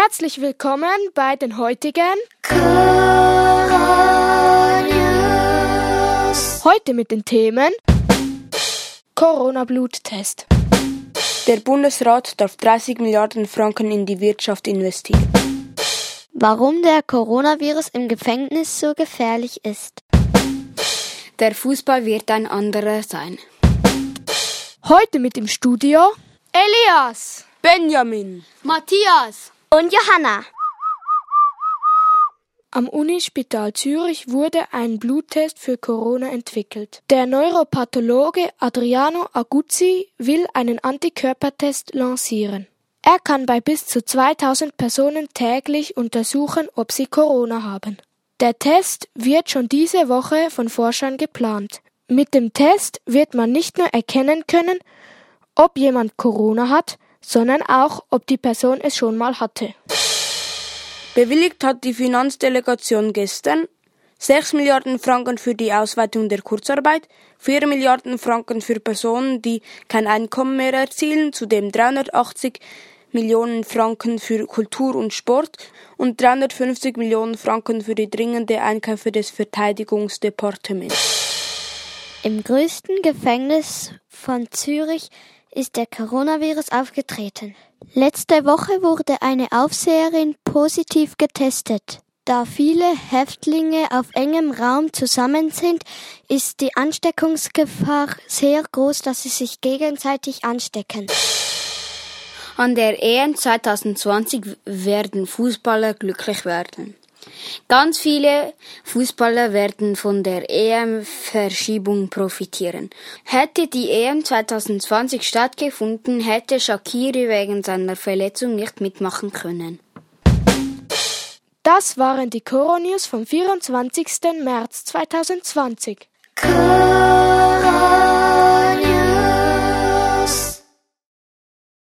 Herzlich willkommen bei den heutigen Corona-News. Heute mit den Themen Corona-Bluttest. Der Bundesrat darf 30 Milliarden Franken in die Wirtschaft investieren. Warum der Coronavirus im Gefängnis so gefährlich ist. Der Fußball wird ein anderer sein. Heute mit im Studio Elias, Benjamin, Matthias und Johanna. Am Unispital Zürich wurde ein Bluttest für Corona entwickelt. Der Neuropathologe Adriano Aguzzi will einen Antikörpertest lancieren. Er kann bei bis zu 2000 Personen täglich untersuchen, ob sie Corona haben. Der Test wird schon diese Woche von Forschern geplant. Mit dem Test wird man nicht nur erkennen können, ob jemand Corona hat, sondern auch, ob die Person es schon mal hatte. Bewilligt hat die Finanzdelegation gestern 6 Milliarden Franken für die Ausweitung der Kurzarbeit, 4 Milliarden Franken für Personen, die kein Einkommen mehr erzielen, zudem 380 Millionen Franken für Kultur und Sport und 350 Millionen Franken für die dringende Einkäufe des Verteidigungsdepartements. Im größten Gefängnis von Zürich ist der Coronavirus aufgetreten. Letzte Woche wurde eine Aufseherin positiv getestet. Da viele Häftlinge auf engem Raum zusammen sind, ist die Ansteckungsgefahr sehr groß, dass sie sich gegenseitig anstecken. An der EM 2020 werden Fußballer glücklich werden. Ganz viele Fußballer werden von der EM-Verschiebung profitieren. Hätte die EM 2020 stattgefunden, hätte Shakiri wegen seiner Verletzung nicht mitmachen können. Das waren die Coronews vom 24. März 2020. Corona